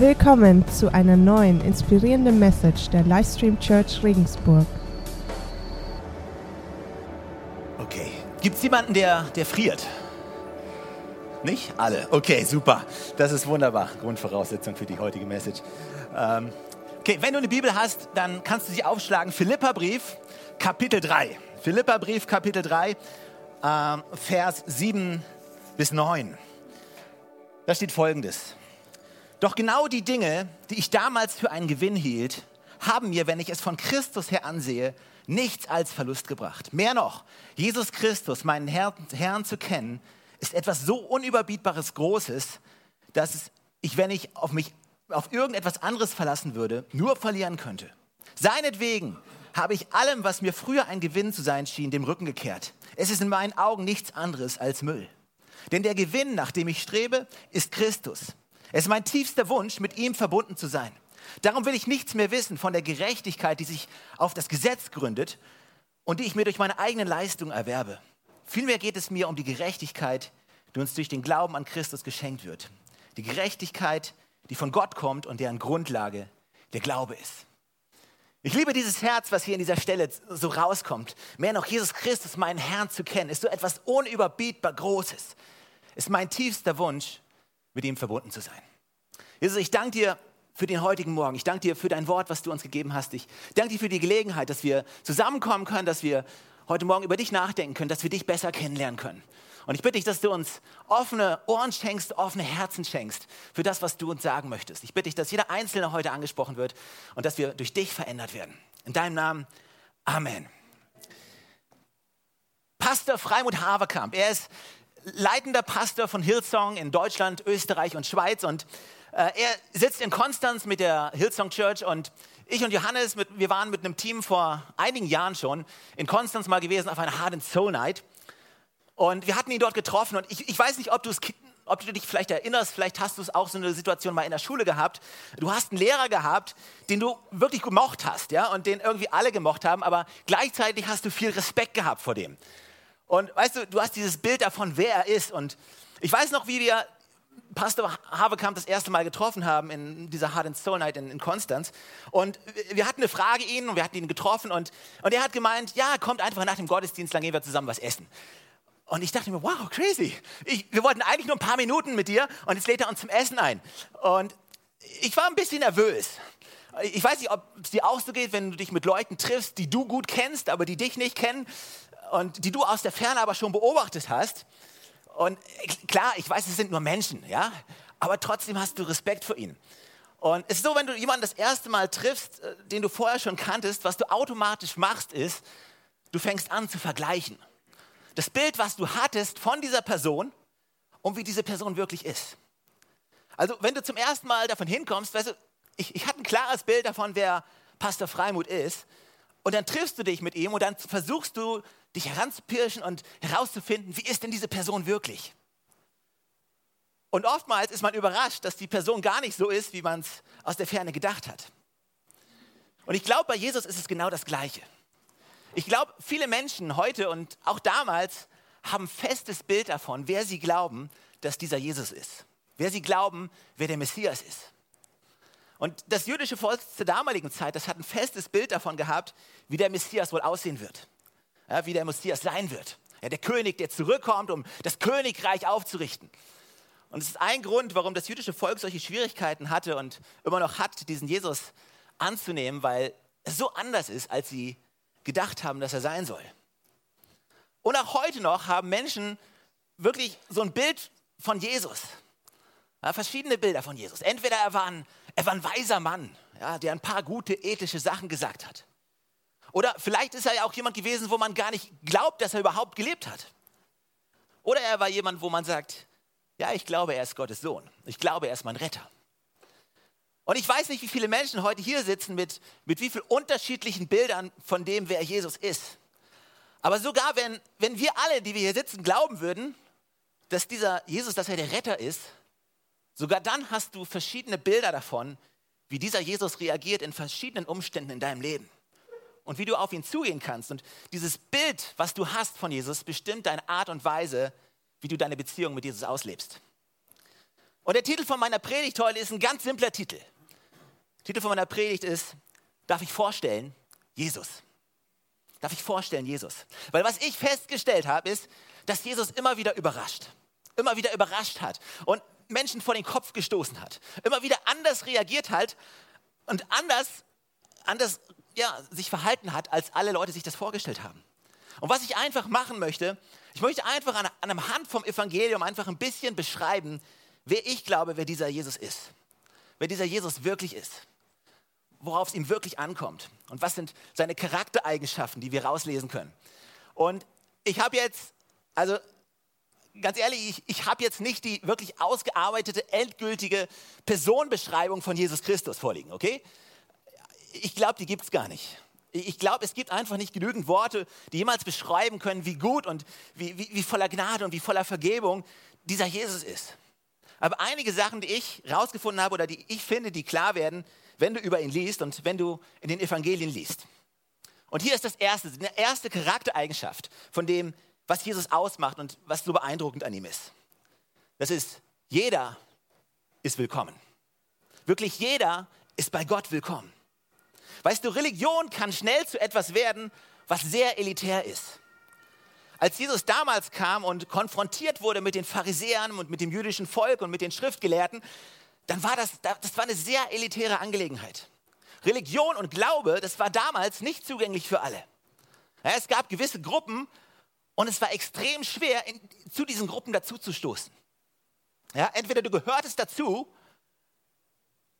Willkommen zu einer neuen inspirierenden Message der Livestream Church Regensburg. Okay. Gibt es jemanden, der, der friert? Nicht? Alle. Okay, super. Das ist wunderbar. Grundvoraussetzung für die heutige Message. Ähm, okay, wenn du eine Bibel hast, dann kannst du sie aufschlagen. Philipperbrief, Kapitel 3. Philipperbrief, Kapitel 3, ähm, Vers 7 bis 9. Da steht folgendes. Doch genau die Dinge, die ich damals für einen Gewinn hielt, haben mir, wenn ich es von Christus her ansehe, nichts als Verlust gebracht. Mehr noch, Jesus Christus, meinen Herrn, Herrn zu kennen, ist etwas so unüberbietbares Großes, dass ich, wenn ich auf mich auf irgendetwas anderes verlassen würde, nur verlieren könnte. Seinetwegen habe ich allem, was mir früher ein Gewinn zu sein schien, dem Rücken gekehrt. Es ist in meinen Augen nichts anderes als Müll. Denn der Gewinn, nach dem ich strebe, ist Christus. Es ist mein tiefster Wunsch, mit ihm verbunden zu sein. Darum will ich nichts mehr wissen von der Gerechtigkeit, die sich auf das Gesetz gründet und die ich mir durch meine eigenen Leistungen erwerbe. Vielmehr geht es mir um die Gerechtigkeit, die uns durch den Glauben an Christus geschenkt wird. Die Gerechtigkeit, die von Gott kommt und deren Grundlage der Glaube ist. Ich liebe dieses Herz, was hier in dieser Stelle so rauskommt. Mehr noch, Jesus Christus, meinen Herrn zu kennen, ist so etwas unüberbietbar Großes. Ist mein tiefster Wunsch, mit ihm verbunden zu sein. Jesus, ich danke dir für den heutigen Morgen. Ich danke dir für dein Wort, was du uns gegeben hast. Ich danke dir für die Gelegenheit, dass wir zusammenkommen können, dass wir heute Morgen über dich nachdenken können, dass wir dich besser kennenlernen können. Und ich bitte dich, dass du uns offene Ohren schenkst, offene Herzen schenkst für das, was du uns sagen möchtest. Ich bitte dich, dass jeder Einzelne heute angesprochen wird und dass wir durch dich verändert werden. In deinem Namen, Amen. Pastor Freimut Haverkamp, er ist leitender Pastor von Hillsong in Deutschland, Österreich und Schweiz. Und äh, er sitzt in Konstanz mit der Hillsong Church und ich und Johannes, mit, wir waren mit einem Team vor einigen Jahren schon in Konstanz mal gewesen auf einer Hard and Soul Night. Und wir hatten ihn dort getroffen und ich, ich weiß nicht, ob du es ob du dich vielleicht erinnerst, vielleicht hast du es auch so eine Situation mal in der Schule gehabt. Du hast einen Lehrer gehabt, den du wirklich gemocht hast, ja, und den irgendwie alle gemocht haben, aber gleichzeitig hast du viel Respekt gehabt vor dem. Und weißt du, du hast dieses Bild davon, wer er ist. Und ich weiß noch, wie wir Pastor Habekamp das erste Mal getroffen haben in dieser Hard and Soul Night in, in Konstanz. Und wir hatten eine Frage ihn und wir hatten ihn getroffen und, und er hat gemeint, ja, kommt einfach nach dem Gottesdienst, dann gehen wir zusammen was essen. Und ich dachte mir, wow, crazy. Ich, wir wollten eigentlich nur ein paar Minuten mit dir und jetzt lädt er uns zum Essen ein. Und ich war ein bisschen nervös. Ich weiß nicht, ob es dir auch so geht, wenn du dich mit Leuten triffst, die du gut kennst, aber die dich nicht kennen und die du aus der Ferne aber schon beobachtet hast. Und klar, ich weiß, es sind nur Menschen, ja, aber trotzdem hast du Respekt vor ihnen. Und es ist so, wenn du jemanden das erste Mal triffst, äh, den du vorher schon kanntest, was du automatisch machst, ist, du fängst an zu vergleichen. Das Bild, was du hattest von dieser Person und wie diese Person wirklich ist. Also, wenn du zum ersten Mal davon hinkommst, weißt du, ich, ich hatte ein klares Bild davon, wer Pastor Freimut ist. Und dann triffst du dich mit ihm und dann versuchst du, dich heranzupirschen und herauszufinden, wie ist denn diese Person wirklich? Und oftmals ist man überrascht, dass die Person gar nicht so ist, wie man es aus der Ferne gedacht hat. Und ich glaube, bei Jesus ist es genau das Gleiche. Ich glaube, viele Menschen heute und auch damals haben ein festes Bild davon, wer sie glauben, dass dieser Jesus ist. Wer sie glauben, wer der Messias ist. Und das jüdische Volk zur damaligen Zeit, das hat ein festes Bild davon gehabt, wie der Messias wohl aussehen wird ja, wie der Messias sein wird. Ja, der König, der zurückkommt, um das Königreich aufzurichten. Und es ist ein Grund, warum das jüdische Volk solche Schwierigkeiten hatte und immer noch hat, diesen Jesus anzunehmen, weil es so anders ist, als sie gedacht haben, dass er sein soll. Und auch heute noch haben Menschen wirklich so ein Bild von Jesus. Ja, verschiedene Bilder von Jesus. Entweder er war ein, er war ein weiser Mann, ja, der ein paar gute ethische Sachen gesagt hat. Oder vielleicht ist er ja auch jemand gewesen, wo man gar nicht glaubt, dass er überhaupt gelebt hat. Oder er war jemand, wo man sagt, ja, ich glaube, er ist Gottes Sohn. Ich glaube, er ist mein Retter. Und ich weiß nicht, wie viele Menschen heute hier sitzen mit, mit wie vielen unterschiedlichen Bildern von dem, wer Jesus ist. Aber sogar wenn, wenn wir alle, die wir hier sitzen, glauben würden, dass dieser Jesus, dass er der Retter ist, sogar dann hast du verschiedene Bilder davon, wie dieser Jesus reagiert in verschiedenen Umständen in deinem Leben und wie du auf ihn zugehen kannst. Und dieses Bild, was du hast von Jesus, bestimmt deine Art und Weise, wie du deine Beziehung mit Jesus auslebst. Und der Titel von meiner Predigt heute ist ein ganz simpler Titel. Der Titel von meiner Predigt ist, darf ich vorstellen, Jesus. Darf ich vorstellen, Jesus. Weil was ich festgestellt habe, ist, dass Jesus immer wieder überrascht. Immer wieder überrascht hat und Menschen vor den Kopf gestoßen hat. Immer wieder anders reagiert hat und anders, anders ja, sich verhalten hat, als alle Leute sich das vorgestellt haben. Und was ich einfach machen möchte, ich möchte einfach an, an einem Hand vom Evangelium einfach ein bisschen beschreiben, wer ich glaube, wer dieser Jesus ist. Wer dieser Jesus wirklich ist. Worauf es ihm wirklich ankommt. Und was sind seine Charaktereigenschaften, die wir rauslesen können. Und ich habe jetzt, also ganz ehrlich, ich, ich habe jetzt nicht die wirklich ausgearbeitete, endgültige Personenbeschreibung von Jesus Christus vorliegen, okay? Ich glaube, die gibt es gar nicht. Ich glaube, es gibt einfach nicht genügend Worte, die jemals beschreiben können, wie gut und wie, wie, wie voller Gnade und wie voller Vergebung dieser Jesus ist. Aber einige Sachen, die ich rausgefunden habe oder die ich finde, die klar werden, wenn du über ihn liest und wenn du in den Evangelien liest. Und hier ist das erste, eine erste Charaktereigenschaft von dem, was Jesus ausmacht und was so beeindruckend an ihm ist. Das ist, jeder ist willkommen. Wirklich jeder ist bei Gott willkommen. Weißt du, Religion kann schnell zu etwas werden, was sehr elitär ist. Als Jesus damals kam und konfrontiert wurde mit den Pharisäern und mit dem jüdischen Volk und mit den Schriftgelehrten, dann war das, das war eine sehr elitäre Angelegenheit. Religion und Glaube, das war damals nicht zugänglich für alle. Es gab gewisse Gruppen und es war extrem schwer, in, zu diesen Gruppen dazuzustoßen. Ja, entweder du gehörtest dazu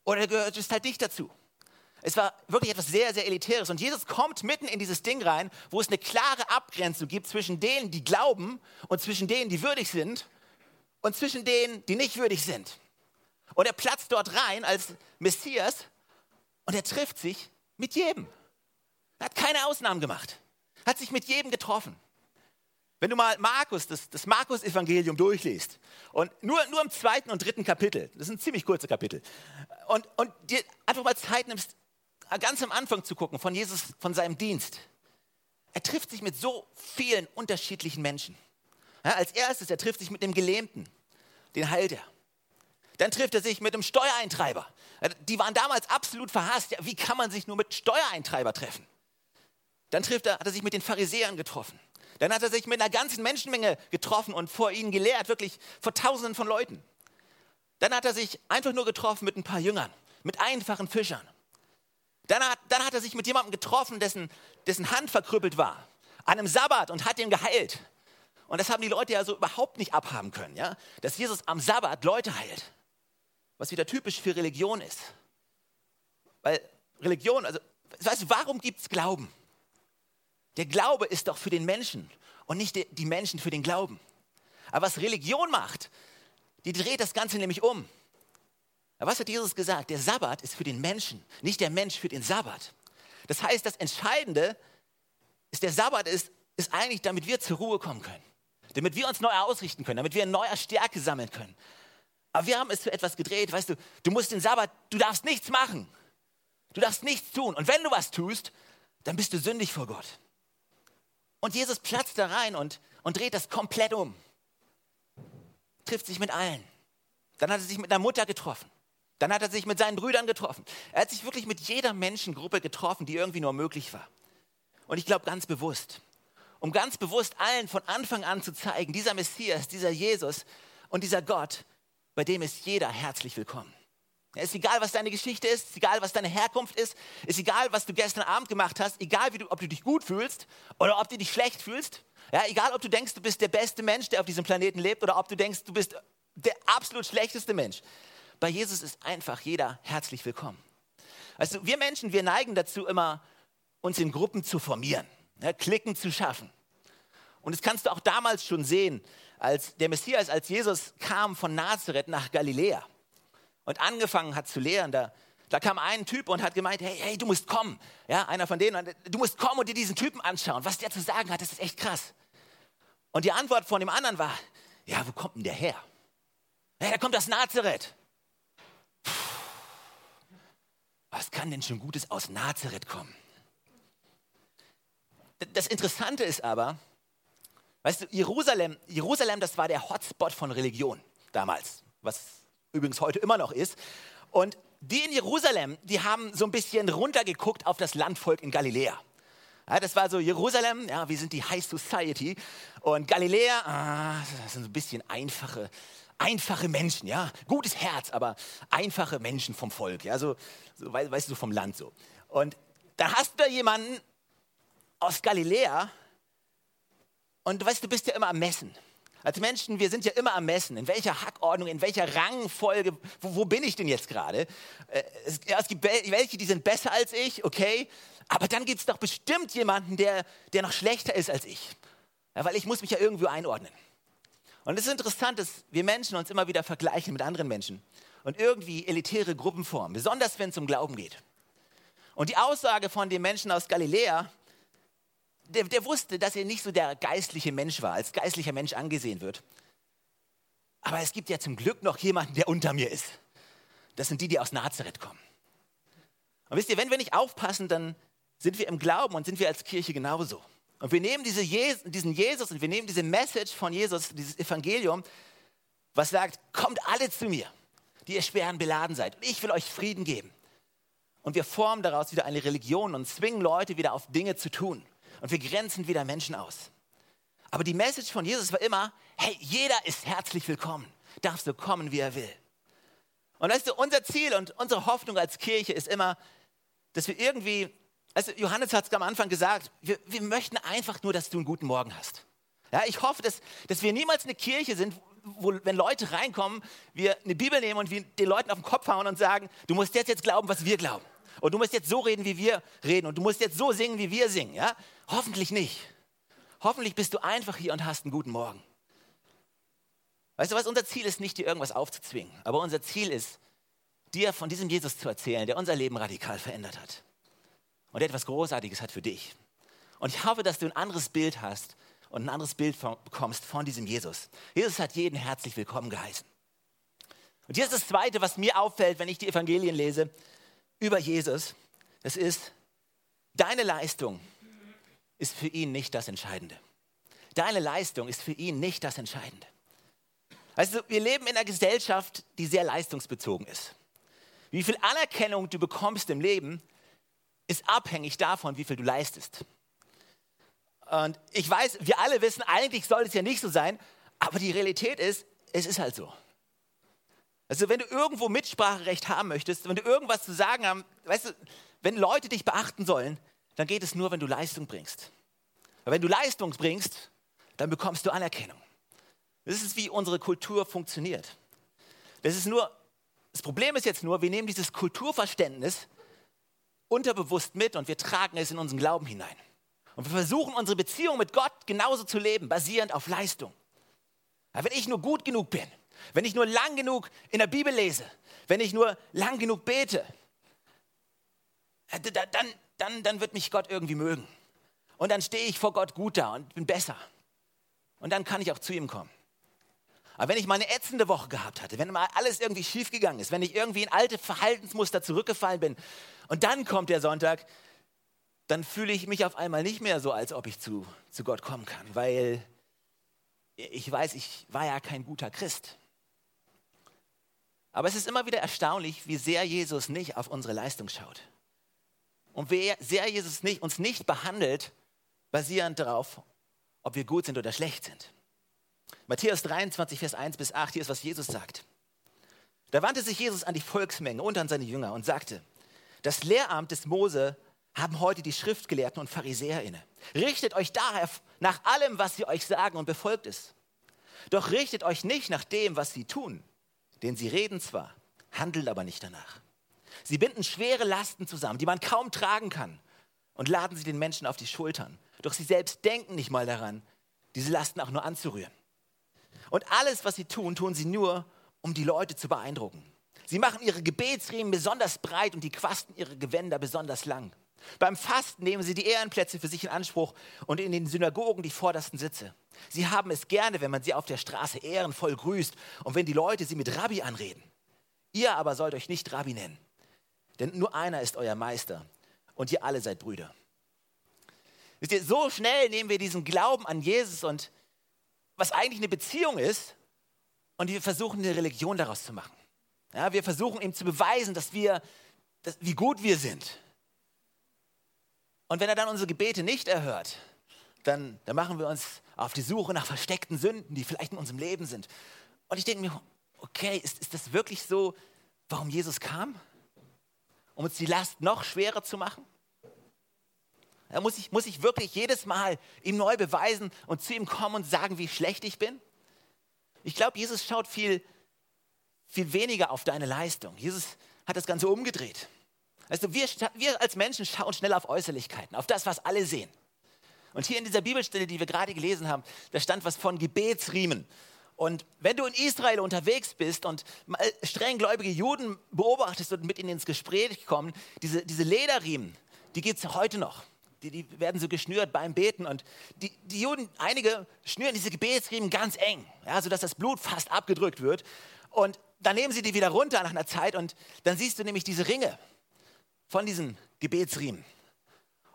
oder du gehörtest halt nicht dazu. Es war wirklich etwas sehr, sehr Elitäres. Und Jesus kommt mitten in dieses Ding rein, wo es eine klare Abgrenzung gibt zwischen denen, die glauben und zwischen denen, die würdig sind und zwischen denen, die nicht würdig sind. Und er platzt dort rein als Messias und er trifft sich mit jedem. Er hat keine Ausnahmen gemacht. Hat sich mit jedem getroffen. Wenn du mal Markus, das, das Markus-Evangelium durchliest und nur, nur im zweiten und dritten Kapitel, das sind ziemlich kurze Kapitel, und, und dir einfach mal Zeit nimmst, ganz am Anfang zu gucken von Jesus, von seinem Dienst. Er trifft sich mit so vielen unterschiedlichen Menschen. Ja, als erstes, er trifft sich mit dem Gelähmten, den heilt er. Dann trifft er sich mit dem Steuereintreiber. Die waren damals absolut verhasst. Ja, wie kann man sich nur mit Steuereintreiber treffen? Dann trifft er, hat er sich mit den Pharisäern getroffen. Dann hat er sich mit einer ganzen Menschenmenge getroffen und vor ihnen gelehrt, wirklich vor Tausenden von Leuten. Dann hat er sich einfach nur getroffen mit ein paar Jüngern, mit einfachen Fischern. Dann hat, dann hat er sich mit jemandem getroffen, dessen, dessen Hand verkrüppelt war, an einem Sabbat und hat ihn geheilt. Und das haben die Leute ja so überhaupt nicht abhaben können, ja? dass Jesus am Sabbat Leute heilt. Was wieder typisch für Religion ist. Weil Religion, also, weißt du, warum gibt es Glauben? Der Glaube ist doch für den Menschen und nicht die Menschen für den Glauben. Aber was Religion macht, die dreht das Ganze nämlich um. Aber was hat Jesus gesagt? Der Sabbat ist für den Menschen, nicht der Mensch für den Sabbat. Das heißt, das Entscheidende ist, der Sabbat ist, ist eigentlich, damit wir zur Ruhe kommen können. Damit wir uns neu ausrichten können, damit wir in neuer Stärke sammeln können. Aber wir haben es zu etwas gedreht, weißt du, du musst den Sabbat, du darfst nichts machen. Du darfst nichts tun. Und wenn du was tust, dann bist du sündig vor Gott. Und Jesus platzt da rein und, und dreht das komplett um. Trifft sich mit allen. Dann hat er sich mit einer Mutter getroffen. Dann hat er sich mit seinen Brüdern getroffen. Er hat sich wirklich mit jeder Menschengruppe getroffen, die irgendwie nur möglich war. Und ich glaube ganz bewusst, um ganz bewusst allen von Anfang an zu zeigen, dieser Messias, dieser Jesus und dieser Gott, bei dem ist jeder herzlich willkommen. Es ist egal, was deine Geschichte ist, ist egal, was deine Herkunft ist, ist egal, was du gestern Abend gemacht hast, egal, du, ob du dich gut fühlst oder ob du dich schlecht fühlst. Ja, egal, ob du denkst, du bist der beste Mensch, der auf diesem Planeten lebt oder ob du denkst, du bist der absolut schlechteste Mensch. Bei Jesus ist einfach jeder herzlich willkommen. Also wir Menschen, wir neigen dazu immer, uns in Gruppen zu formieren, ja, Klicken zu schaffen. Und das kannst du auch damals schon sehen, als der Messias, als Jesus kam von Nazareth nach Galiläa und angefangen hat zu lehren, da, da kam ein Typ und hat gemeint, hey, hey, du musst kommen. Ja, einer von denen, du musst kommen und dir diesen Typen anschauen. Was der zu sagen hat, das ist echt krass. Und die Antwort von dem anderen war, ja, wo kommt denn der her? Ja, der kommt aus Nazareth. Was kann denn schon Gutes aus Nazareth kommen? Das Interessante ist aber, weißt du, Jerusalem, Jerusalem, das war der Hotspot von Religion damals, was übrigens heute immer noch ist. Und die in Jerusalem, die haben so ein bisschen runtergeguckt auf das Landvolk in Galiläa. Ja, das war so Jerusalem, ja, wir sind die High Society. Und Galiläa, ah, das sind so ein bisschen einfache, einfache Menschen, ja. Gutes Herz, aber einfache Menschen vom Volk, ja, so, so weißt du, vom Land so. Und da hast du da jemanden aus Galiläa und du weißt, du bist ja immer am Messen. Als Menschen, wir sind ja immer am Messen. In welcher Hackordnung, in welcher Rangfolge, wo, wo bin ich denn jetzt gerade? Äh, es, ja, es gibt welche, die sind besser als ich, okay. Aber dann gibt es doch bestimmt jemanden, der, der noch schlechter ist als ich. Ja, weil ich muss mich ja irgendwo einordnen. Und es ist interessant, dass wir Menschen uns immer wieder vergleichen mit anderen Menschen und irgendwie elitäre Gruppen formen, besonders wenn es um Glauben geht. Und die Aussage von dem Menschen aus Galiläa, der, der wusste, dass er nicht so der geistliche Mensch war, als geistlicher Mensch angesehen wird. Aber es gibt ja zum Glück noch jemanden, der unter mir ist. Das sind die, die aus Nazareth kommen. Und wisst ihr, wenn wir nicht aufpassen, dann sind wir im Glauben und sind wir als Kirche genauso. Und wir nehmen diese Jesus, diesen Jesus und wir nehmen diese Message von Jesus, dieses Evangelium, was sagt, kommt alle zu mir, die ihr schweren beladen seid. Und ich will euch Frieden geben. Und wir formen daraus wieder eine Religion und zwingen Leute wieder auf Dinge zu tun. Und wir grenzen wieder Menschen aus. Aber die Message von Jesus war immer, hey, jeder ist herzlich willkommen. Darf so kommen, wie er will. Und weißt du, unser Ziel und unsere Hoffnung als Kirche ist immer, dass wir irgendwie also Johannes hat es am Anfang gesagt, wir, wir, möchten einfach nur, dass du einen guten Morgen hast. Ja, ich hoffe, dass, dass wir niemals eine Kirche sind, wo, wenn Leute reinkommen, wir eine Bibel nehmen und wir den Leuten auf den Kopf hauen und sagen, du musst jetzt, jetzt glauben, was wir glauben. Und du musst jetzt so reden, wie wir reden. Und du musst jetzt so singen, wie wir singen. Ja? Hoffentlich nicht. Hoffentlich bist du einfach hier und hast einen guten Morgen. Weißt du was, unser Ziel ist nicht, dir irgendwas aufzuzwingen. Aber unser Ziel ist, dir von diesem Jesus zu erzählen, der unser Leben radikal verändert hat und etwas Großartiges hat für dich. Und ich hoffe, dass du ein anderes Bild hast und ein anderes Bild von, bekommst von diesem Jesus. Jesus hat jeden herzlich willkommen geheißen. Und hier ist das Zweite, was mir auffällt, wenn ich die Evangelien lese über Jesus. Das ist, deine Leistung ist für ihn nicht das Entscheidende. Deine Leistung ist für ihn nicht das Entscheidende. Also wir leben in einer Gesellschaft, die sehr leistungsbezogen ist. Wie viel Anerkennung du bekommst im Leben, ist abhängig davon, wie viel du leistest. Und ich weiß, wir alle wissen, eigentlich soll es ja nicht so sein, aber die Realität ist, es ist halt so. Also wenn du irgendwo Mitspracherecht haben möchtest, wenn du irgendwas zu sagen haben, weißt du, wenn Leute dich beachten sollen, dann geht es nur, wenn du Leistung bringst. Weil wenn du Leistung bringst, dann bekommst du Anerkennung. Das ist, wie unsere Kultur funktioniert. Das ist nur, das Problem ist jetzt nur, wir nehmen dieses Kulturverständnis unterbewusst mit und wir tragen es in unseren Glauben hinein. Und wir versuchen unsere Beziehung mit Gott genauso zu leben, basierend auf Leistung. Aber wenn ich nur gut genug bin, wenn ich nur lang genug in der Bibel lese, wenn ich nur lang genug bete, dann, dann, dann wird mich Gott irgendwie mögen. Und dann stehe ich vor Gott gut da und bin besser. Und dann kann ich auch zu ihm kommen. Aber wenn ich mal eine ätzende Woche gehabt hatte, wenn mal alles irgendwie schiefgegangen ist, wenn ich irgendwie in alte Verhaltensmuster zurückgefallen bin und dann kommt der Sonntag, dann fühle ich mich auf einmal nicht mehr so, als ob ich zu, zu Gott kommen kann, weil ich weiß, ich war ja kein guter Christ. Aber es ist immer wieder erstaunlich, wie sehr Jesus nicht auf unsere Leistung schaut. Und wie sehr Jesus nicht, uns nicht behandelt, basierend darauf, ob wir gut sind oder schlecht sind. Matthäus 23, Vers 1 bis 8, hier ist, was Jesus sagt. Da wandte sich Jesus an die Volksmenge und an seine Jünger und sagte, das Lehramt des Mose haben heute die Schriftgelehrten und Pharisäer inne. Richtet euch daher nach allem, was sie euch sagen und befolgt es. Doch richtet euch nicht nach dem, was sie tun, denn sie reden zwar, handeln aber nicht danach. Sie binden schwere Lasten zusammen, die man kaum tragen kann, und laden sie den Menschen auf die Schultern. Doch sie selbst denken nicht mal daran, diese Lasten auch nur anzurühren. Und alles, was sie tun, tun sie nur, um die Leute zu beeindrucken. Sie machen ihre Gebetsriemen besonders breit und die Quasten ihrer Gewänder besonders lang. Beim Fasten nehmen sie die Ehrenplätze für sich in Anspruch und in den Synagogen die vordersten Sitze. Sie haben es gerne, wenn man sie auf der Straße ehrenvoll grüßt und wenn die Leute sie mit Rabbi anreden. Ihr aber sollt euch nicht Rabbi nennen, denn nur einer ist euer Meister und ihr alle seid Brüder. Wisst ihr, so schnell nehmen wir diesen Glauben an Jesus und was eigentlich eine Beziehung ist, und wir versuchen eine Religion daraus zu machen. Ja, wir versuchen ihm zu beweisen, dass wir, dass, wie gut wir sind. Und wenn er dann unsere Gebete nicht erhört, dann, dann machen wir uns auf die Suche nach versteckten Sünden, die vielleicht in unserem Leben sind. Und ich denke mir, okay, ist, ist das wirklich so, warum Jesus kam? Um uns die Last noch schwerer zu machen? Da muss ich, muss ich wirklich jedes Mal ihm neu beweisen und zu ihm kommen und sagen, wie schlecht ich bin? Ich glaube, Jesus schaut viel, viel weniger auf deine Leistung. Jesus hat das Ganze umgedreht. Also wir, wir als Menschen schauen schnell auf Äußerlichkeiten, auf das, was alle sehen. Und hier in dieser Bibelstelle, die wir gerade gelesen haben, da stand was von Gebetsriemen. Und wenn du in Israel unterwegs bist und strenggläubige Juden beobachtest und mit ihnen ins Gespräch kommen, diese, diese Lederriemen, die gibt es heute noch. Die, die, werden so geschnürt beim Beten. Und die, die Juden, einige schnüren diese Gebetsriemen ganz eng, ja, sodass das Blut fast abgedrückt wird. Und dann nehmen sie die wieder runter nach einer Zeit und dann siehst du nämlich diese Ringe von diesen Gebetsriemen.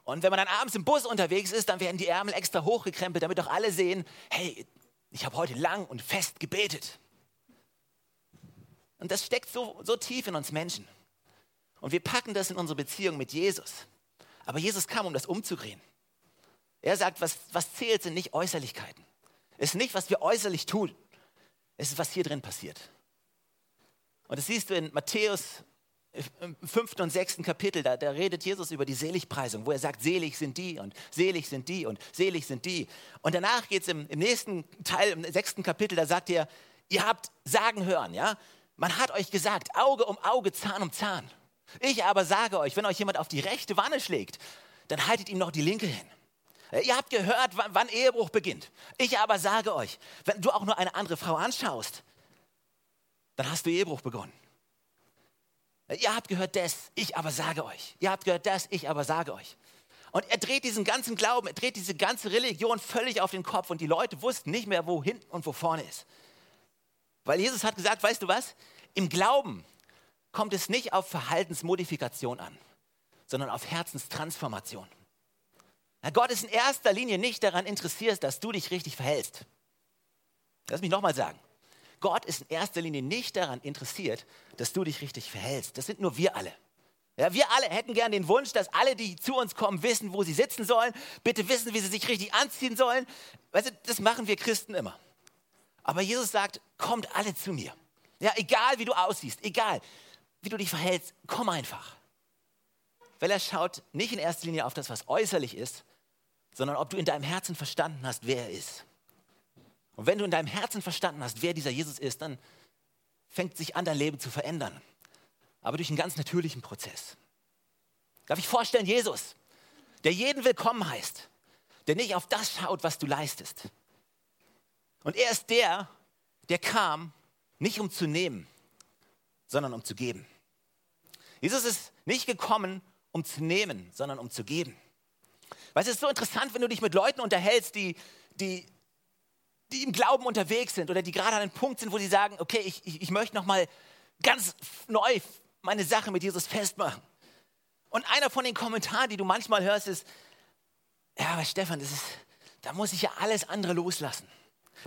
Und wenn man dann abends im Bus unterwegs ist, dann werden die Ärmel extra hochgekrempelt, damit auch alle sehen, hey, ich habe heute lang und fest gebetet. Und das steckt so, so tief in uns Menschen. Und wir packen das in unsere Beziehung mit Jesus. Aber Jesus kam, um das umzudrehen. Er sagt, was, was zählt, sind nicht Äußerlichkeiten. Es ist nicht, was wir äußerlich tun. Es ist, was hier drin passiert. Und das siehst du in Matthäus im fünften und sechsten Kapitel, da, da, redet Jesus über die Seligpreisung, wo er sagt, selig sind die und selig sind die und selig sind die. Und danach geht es im, im, nächsten Teil, im sechsten Kapitel, da sagt er, ihr habt Sagen hören, ja? Man hat euch gesagt, Auge um Auge, Zahn um Zahn. Ich aber sage euch, wenn euch jemand auf die rechte Wanne schlägt, dann haltet ihm noch die linke hin. Ihr habt gehört, wann, Ehebruch beginnt. Ich aber sage euch, wenn du auch nur eine andere Frau anschaust, dann hast du Ehebruch begonnen. Ihr habt gehört das, ich aber sage euch. Ihr habt gehört das, ich aber sage euch. Und er dreht diesen ganzen Glauben, er dreht diese ganze Religion völlig auf den Kopf und die Leute wussten nicht mehr, wo hinten und wo vorne ist. Weil Jesus hat gesagt, weißt du was? Im Glauben kommt es nicht auf Verhaltensmodifikation an, sondern auf Herzenstransformation. Na, Gott ist in erster Linie nicht daran interessiert, dass du dich richtig verhältst. Lass mich nochmal sagen. Gott ist in erster Linie nicht daran interessiert, dass du dich richtig verhältst. Das sind nur wir alle. Ja, wir alle hätten gern den Wunsch, dass alle, die zu uns kommen, wissen, wo sie sitzen sollen, bitte wissen, wie sie sich richtig anziehen sollen. Weißt du, das machen wir Christen immer. Aber Jesus sagt, kommt alle zu mir. Ja, egal wie du aussiehst, egal wie du dich verhältst, komm einfach. Weil er schaut nicht in erster Linie auf das, was äußerlich ist, sondern ob du in deinem Herzen verstanden hast, wer er ist. Und wenn du in deinem Herzen verstanden hast, wer dieser Jesus ist, dann fängt sich an, dein Leben zu verändern. Aber durch einen ganz natürlichen Prozess. Darf ich vorstellen, Jesus, der jeden willkommen heißt, der nicht auf das schaut, was du leistest. Und er ist der, der kam, nicht um zu nehmen, sondern um zu geben. Jesus ist nicht gekommen, um zu nehmen, sondern um zu geben. Du, es ist so interessant, wenn du dich mit Leuten unterhältst, die, die die im Glauben unterwegs sind oder die gerade an einem Punkt sind, wo sie sagen, okay, ich, ich, ich möchte nochmal ganz neu meine Sache mit Jesus festmachen. Und einer von den Kommentaren, die du manchmal hörst, ist, ja, aber Stefan, das ist, da muss ich ja alles andere loslassen.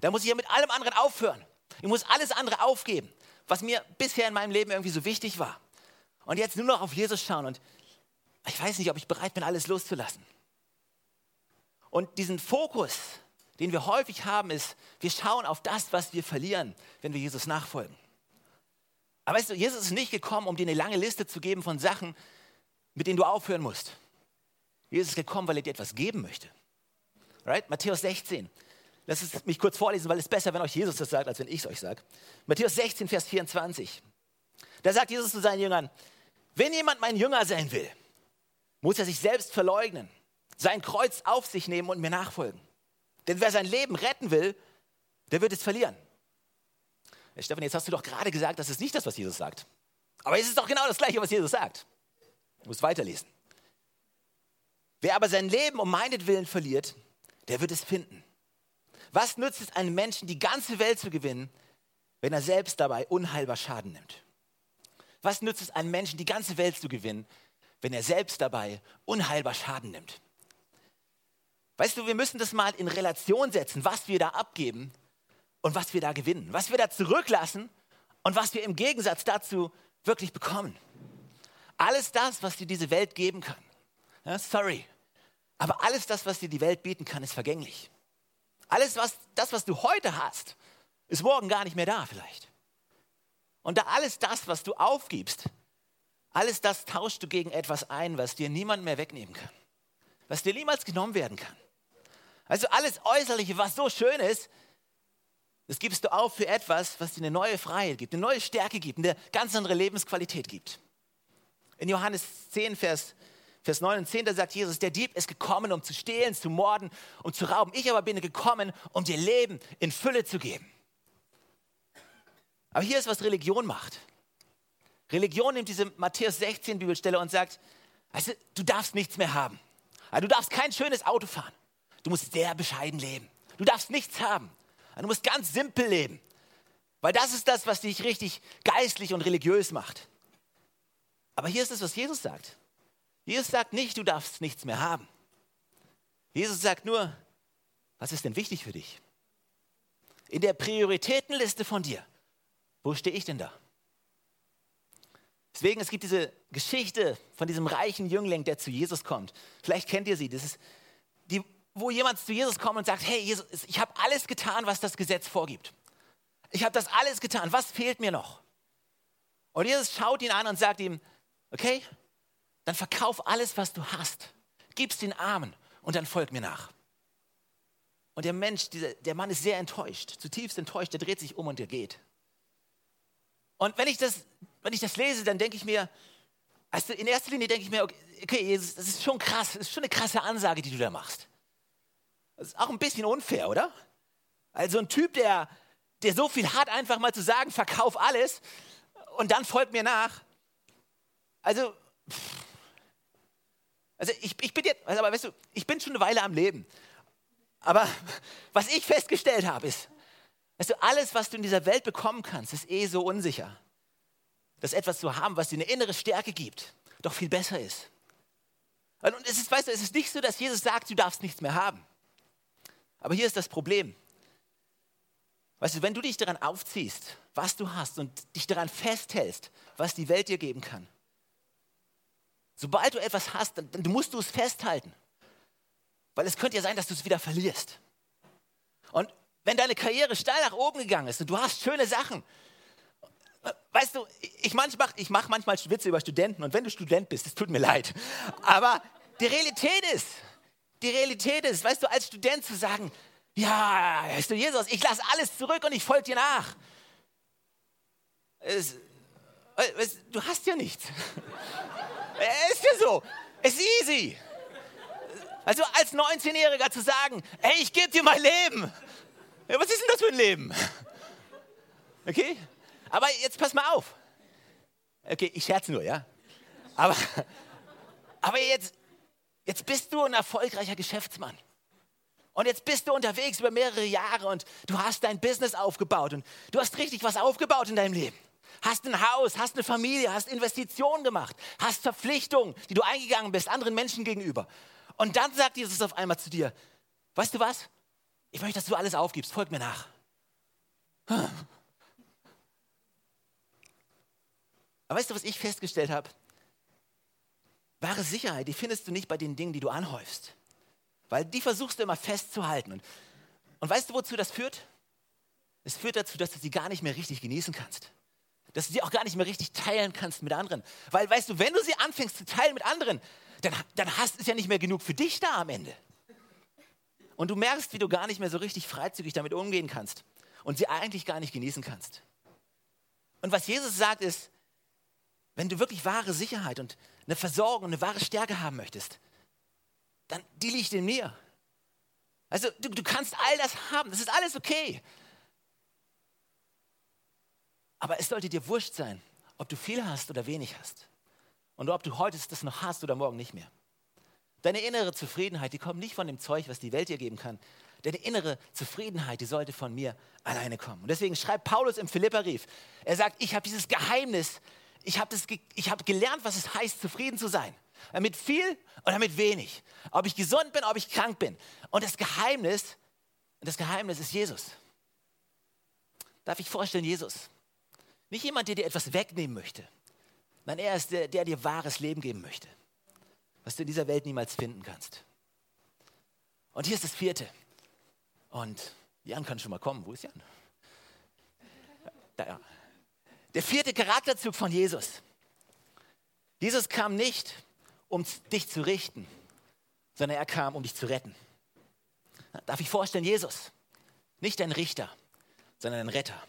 Da muss ich ja mit allem anderen aufhören. Ich muss alles andere aufgeben, was mir bisher in meinem Leben irgendwie so wichtig war. Und jetzt nur noch auf Jesus schauen und ich weiß nicht, ob ich bereit bin, alles loszulassen. Und diesen Fokus den wir häufig haben, ist, wir schauen auf das, was wir verlieren, wenn wir Jesus nachfolgen. Aber weißt du, Jesus ist nicht gekommen, um dir eine lange Liste zu geben von Sachen, mit denen du aufhören musst. Jesus ist gekommen, weil er dir etwas geben möchte. Right? Matthäus 16. Lass es mich kurz vorlesen, weil es besser, wenn euch Jesus das sagt, als wenn ich es euch sage. Matthäus 16, Vers 24. Da sagt Jesus zu seinen Jüngern, wenn jemand mein Jünger sein will, muss er sich selbst verleugnen, sein Kreuz auf sich nehmen und mir nachfolgen. Denn wer sein Leben retten will, der wird es verlieren. Hey Stefan, jetzt hast du doch gerade gesagt, das ist nicht das, was Jesus sagt. Aber es ist doch genau das Gleiche, was Jesus sagt. Du musst weiterlesen. Wer aber sein Leben um meinetwillen verliert, der wird es finden. Was nützt es einem Menschen, die ganze Welt zu gewinnen, wenn er selbst dabei unheilbar Schaden nimmt? Was nützt es einem Menschen, die ganze Welt zu gewinnen, wenn er selbst dabei unheilbar Schaden nimmt? Weißt du, wir müssen das mal in Relation setzen, was wir da abgeben und was wir da gewinnen. Was wir da zurücklassen und was wir im Gegensatz dazu wirklich bekommen. Alles das, was dir diese Welt geben kann. Ja, sorry. Aber alles das, was dir die Welt bieten kann, ist vergänglich. Alles, was, das, was du heute hast, ist morgen gar nicht mehr da vielleicht. Und da alles das, was du aufgibst, alles das tauschst du gegen etwas ein, was dir niemand mehr wegnehmen kann. Was dir niemals genommen werden kann. Also alles Äußerliche, was so schön ist, das gibst du auf für etwas, was dir eine neue Freiheit gibt, eine neue Stärke gibt, eine ganz andere Lebensqualität gibt. In Johannes 10, Vers, Vers 9 und 10, da sagt Jesus, der Dieb ist gekommen, um zu stehlen, zu morden und zu rauben. Ich aber bin gekommen, um dir Leben in Fülle zu geben. Aber hier ist, was Religion macht. Religion nimmt diese Matthäus 16 Bibelstelle und sagt, weißt du, du darfst nichts mehr haben. Du darfst kein schönes Auto fahren. Du musst sehr bescheiden leben. Du darfst nichts haben. Du musst ganz simpel leben. Weil das ist das, was dich richtig geistlich und religiös macht. Aber hier ist es, was Jesus sagt. Jesus sagt nicht, du darfst nichts mehr haben. Jesus sagt nur, was ist denn wichtig für dich? In der Prioritätenliste von dir, wo stehe ich denn da? Deswegen, es gibt diese Geschichte von diesem reichen Jüngling, der zu Jesus kommt. Vielleicht kennt ihr sie. Das ist die, wo jemand zu Jesus kommt und sagt, hey Jesus, ich habe alles getan, was das Gesetz vorgibt. Ich habe das alles getan. Was fehlt mir noch? Und Jesus schaut ihn an und sagt ihm, okay, dann verkauf alles, was du hast. Gib's den Armen und dann folg mir nach. Und der Mensch, dieser, der Mann ist sehr enttäuscht, zutiefst enttäuscht, der dreht sich um und der geht. Und wenn ich das, wenn ich das lese, dann denke ich mir, also in erster Linie denke ich mir, okay, Jesus, das ist schon krass, das ist schon eine krasse Ansage, die du da machst. Das ist auch ein bisschen unfair, oder? Also ein Typ, der, der so viel hat, einfach mal zu sagen, verkauf alles und dann folgt mir nach. Also, also ich, ich bin jetzt, also aber weißt du, ich bin schon eine Weile am Leben. Aber was ich festgestellt habe, ist, weißt du, alles, was du in dieser Welt bekommen kannst, ist eh so unsicher. Das etwas zu haben, was dir eine innere Stärke gibt, doch viel besser ist. Und es ist, weißt du, es ist nicht so, dass Jesus sagt, du darfst nichts mehr haben. Aber hier ist das Problem. Weißt du, wenn du dich daran aufziehst, was du hast und dich daran festhältst, was die Welt dir geben kann, sobald du etwas hast, dann, dann musst du es festhalten. Weil es könnte ja sein, dass du es wieder verlierst. Und wenn deine Karriere steil nach oben gegangen ist und du hast schöne Sachen, weißt du, ich, manchmal, ich mache manchmal Witze über Studenten und wenn du Student bist, es tut mir leid, aber die Realität ist, die Realität ist, weißt du, als Student zu sagen, ja, weißt du, Jesus, ich lasse alles zurück und ich folge dir nach. Es, es, du hast ja nichts. es ist ja so. Es ist easy. Also als 19-Jähriger zu sagen, hey, ich gebe dir mein Leben. Ja, was ist denn das für ein Leben? Okay? Aber jetzt pass mal auf. Okay, ich scherze nur, ja? Aber, aber jetzt, Jetzt bist du ein erfolgreicher Geschäftsmann. Und jetzt bist du unterwegs über mehrere Jahre und du hast dein Business aufgebaut und du hast richtig was aufgebaut in deinem Leben. Hast ein Haus, hast eine Familie, hast Investitionen gemacht, hast Verpflichtungen, die du eingegangen bist anderen Menschen gegenüber. Und dann sagt Jesus auf einmal zu dir, weißt du was? Ich möchte, dass du alles aufgibst, folg mir nach. Aber weißt du, was ich festgestellt habe? Wahre Sicherheit, die findest du nicht bei den Dingen, die du anhäufst. Weil die versuchst du immer festzuhalten. Und, und weißt du, wozu das führt? Es führt dazu, dass du sie gar nicht mehr richtig genießen kannst. Dass du sie auch gar nicht mehr richtig teilen kannst mit anderen. Weil, weißt du, wenn du sie anfängst zu teilen mit anderen, dann, dann hast du es ja nicht mehr genug für dich da am Ende. Und du merkst, wie du gar nicht mehr so richtig freizügig damit umgehen kannst und sie eigentlich gar nicht genießen kannst. Und was Jesus sagt ist, wenn du wirklich wahre Sicherheit und eine Versorgung, eine wahre Stärke haben möchtest, dann die liegt in mir. Also du, du kannst all das haben, das ist alles okay. Aber es sollte dir wurscht sein, ob du viel hast oder wenig hast. Und ob du heute das noch hast oder morgen nicht mehr. Deine innere Zufriedenheit, die kommt nicht von dem Zeug, was die Welt dir geben kann. Deine innere Zufriedenheit, die sollte von mir alleine kommen. Und deswegen schreibt Paulus im Philipperbrief, er sagt, ich habe dieses Geheimnis ich habe hab gelernt, was es heißt, zufrieden zu sein. Mit viel oder mit wenig. Ob ich gesund bin, ob ich krank bin. Und das Geheimnis, das Geheimnis ist Jesus. Darf ich vorstellen, Jesus? Nicht jemand, der dir etwas wegnehmen möchte. Nein, er ist der, der dir wahres Leben geben möchte, was du in dieser Welt niemals finden kannst. Und hier ist das vierte. Und Jan kann schon mal kommen. Wo ist Jan? Da, ja. Der vierte Charakterzug von Jesus. Jesus kam nicht, um dich zu richten, sondern er kam, um dich zu retten. Darf ich vorstellen, Jesus, nicht ein Richter, sondern ein Retter.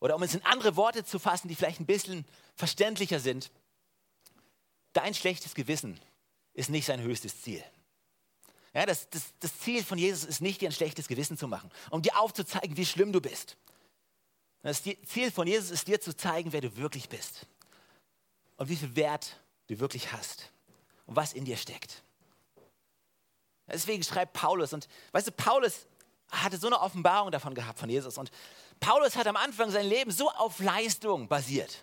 Oder um es in andere Worte zu fassen, die vielleicht ein bisschen verständlicher sind, dein schlechtes Gewissen ist nicht sein höchstes Ziel. Ja, das, das, das Ziel von Jesus ist nicht, dir ein schlechtes Gewissen zu machen, um dir aufzuzeigen, wie schlimm du bist. Das Ziel von Jesus ist dir zu zeigen, wer du wirklich bist und wie viel Wert du wirklich hast und was in dir steckt. Deswegen schreibt Paulus und weißt du, Paulus hatte so eine Offenbarung davon gehabt von Jesus und Paulus hat am Anfang sein Leben so auf Leistung basiert.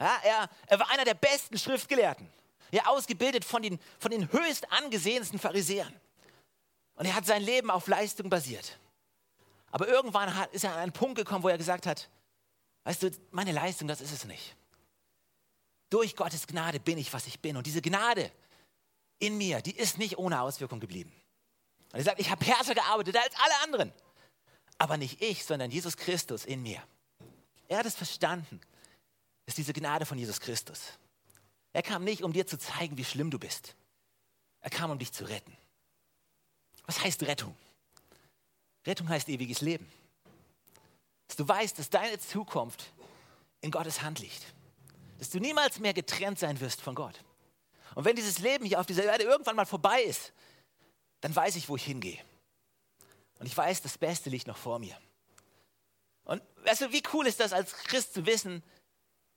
Ja, er, er war einer der besten Schriftgelehrten, ja, ausgebildet von den, von den höchst angesehensten Pharisäern. Und er hat sein Leben auf Leistung basiert. Aber irgendwann hat, ist er an einen Punkt gekommen, wo er gesagt hat, weißt du, meine Leistung, das ist es nicht. Durch Gottes Gnade bin ich, was ich bin. Und diese Gnade in mir, die ist nicht ohne Auswirkung geblieben. Und er sagt, ich habe härter gearbeitet als alle anderen. Aber nicht ich, sondern Jesus Christus in mir. Er hat es verstanden. Das ist diese Gnade von Jesus Christus. Er kam nicht, um dir zu zeigen, wie schlimm du bist. Er kam, um dich zu retten. Was heißt Rettung? Rettung heißt ewiges Leben. Dass du weißt, dass deine Zukunft in Gottes Hand liegt. Dass du niemals mehr getrennt sein wirst von Gott. Und wenn dieses Leben hier auf dieser Erde irgendwann mal vorbei ist, dann weiß ich, wo ich hingehe. Und ich weiß, das Beste liegt noch vor mir. Und weißt du, wie cool ist das als Christ zu wissen,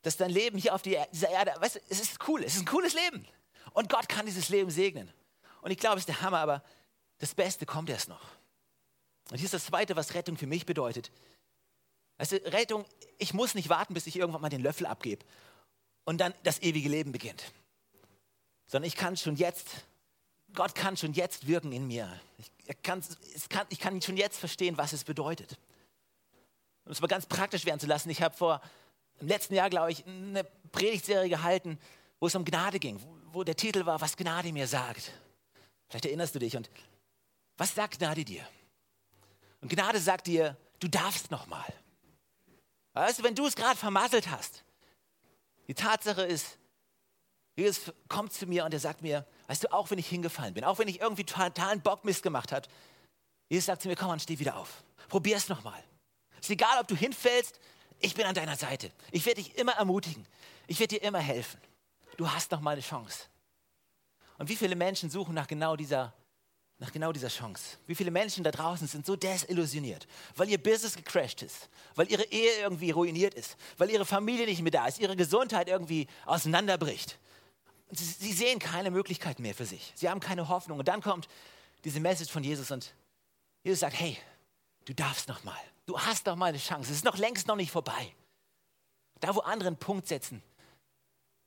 dass dein Leben hier auf dieser Erde, weißt du, es ist cool, es ist ein cooles Leben. Und Gott kann dieses Leben segnen. Und ich glaube, es ist der Hammer, aber das Beste kommt erst noch. Und hier ist das Zweite, was Rettung für mich bedeutet. Weißt du, Rettung, ich muss nicht warten, bis ich irgendwann mal den Löffel abgebe und dann das ewige Leben beginnt. Sondern ich kann schon jetzt, Gott kann schon jetzt wirken in mir. Ich kann, kann, ich kann schon jetzt verstehen, was es bedeutet. Um es mal ganz praktisch werden zu lassen, ich habe vor im letzten Jahr, glaube ich, eine Predigtserie gehalten, wo es um Gnade ging, wo der Titel war, was Gnade mir sagt. Vielleicht erinnerst du dich. Und was sagt Gnade dir? Und Gnade sagt dir, du darfst noch mal. Weißt du, wenn du es gerade vermasselt hast, die Tatsache ist, Jesus kommt zu mir und er sagt mir, weißt du, auch wenn ich hingefallen bin, auch wenn ich irgendwie totalen Bockmist gemacht habe, Jesus sagt zu mir, komm und steh wieder auf. Probier es nochmal. Ist egal, ob du hinfällst, ich bin an deiner Seite. Ich werde dich immer ermutigen. Ich werde dir immer helfen. Du hast noch mal eine Chance. Und wie viele Menschen suchen nach genau dieser nach genau dieser Chance. Wie viele Menschen da draußen sind so desillusioniert, weil ihr Business gecrashed ist, weil ihre Ehe irgendwie ruiniert ist, weil ihre Familie nicht mehr da ist, ihre Gesundheit irgendwie auseinanderbricht. Sie, sie sehen keine Möglichkeit mehr für sich. Sie haben keine Hoffnung. Und dann kommt diese Message von Jesus und Jesus sagt, hey, du darfst noch mal. Du hast noch mal eine Chance. Es ist noch längst noch nicht vorbei. Da, wo andere einen Punkt setzen,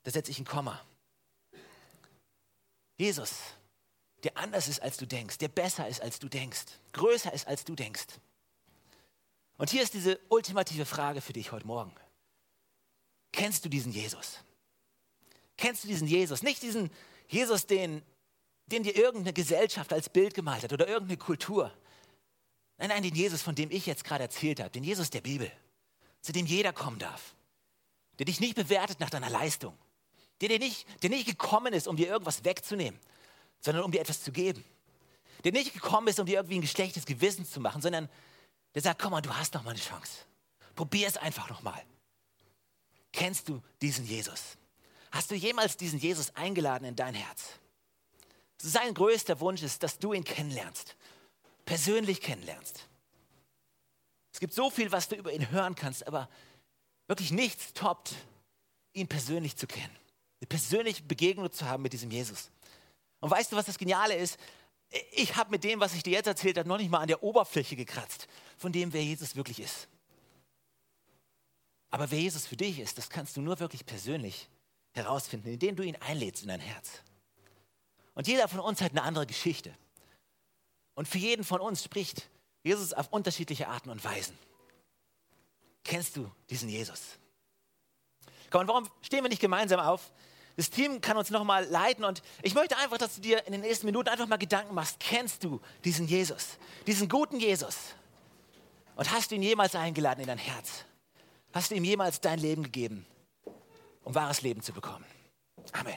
da setze ich ein Komma. Jesus der anders ist, als du denkst, der besser ist, als du denkst, größer ist, als du denkst. Und hier ist diese ultimative Frage für dich heute Morgen. Kennst du diesen Jesus? Kennst du diesen Jesus? Nicht diesen Jesus, den, den dir irgendeine Gesellschaft als Bild gemalt hat oder irgendeine Kultur. Nein, nein, den Jesus, von dem ich jetzt gerade erzählt habe, den Jesus der Bibel, zu dem jeder kommen darf, der dich nicht bewertet nach deiner Leistung, der, dir nicht, der nicht gekommen ist, um dir irgendwas wegzunehmen, sondern um dir etwas zu geben. Der nicht gekommen ist, um dir irgendwie ein geschlechtes Gewissen zu machen, sondern der sagt, komm mal, du hast noch mal eine Chance. Probier es einfach noch mal. Kennst du diesen Jesus? Hast du jemals diesen Jesus eingeladen in dein Herz? Sein größter Wunsch ist, dass du ihn kennenlernst, persönlich kennenlernst. Es gibt so viel, was du über ihn hören kannst, aber wirklich nichts toppt, ihn persönlich zu kennen, eine persönliche Begegnung zu haben mit diesem Jesus. Und weißt du, was das Geniale ist? Ich habe mit dem, was ich dir jetzt erzählt habe, noch nicht mal an der Oberfläche gekratzt, von dem, wer Jesus wirklich ist. Aber wer Jesus für dich ist, das kannst du nur wirklich persönlich herausfinden, indem du ihn einlädst in dein Herz. Und jeder von uns hat eine andere Geschichte. Und für jeden von uns spricht Jesus auf unterschiedliche Arten und Weisen. Kennst du diesen Jesus? Komm, und warum stehen wir nicht gemeinsam auf? Das Team kann uns nochmal leiten und ich möchte einfach, dass du dir in den nächsten Minuten einfach mal Gedanken machst. Kennst du diesen Jesus? Diesen guten Jesus? Und hast du ihn jemals eingeladen in dein Herz? Hast du ihm jemals dein Leben gegeben, um wahres Leben zu bekommen?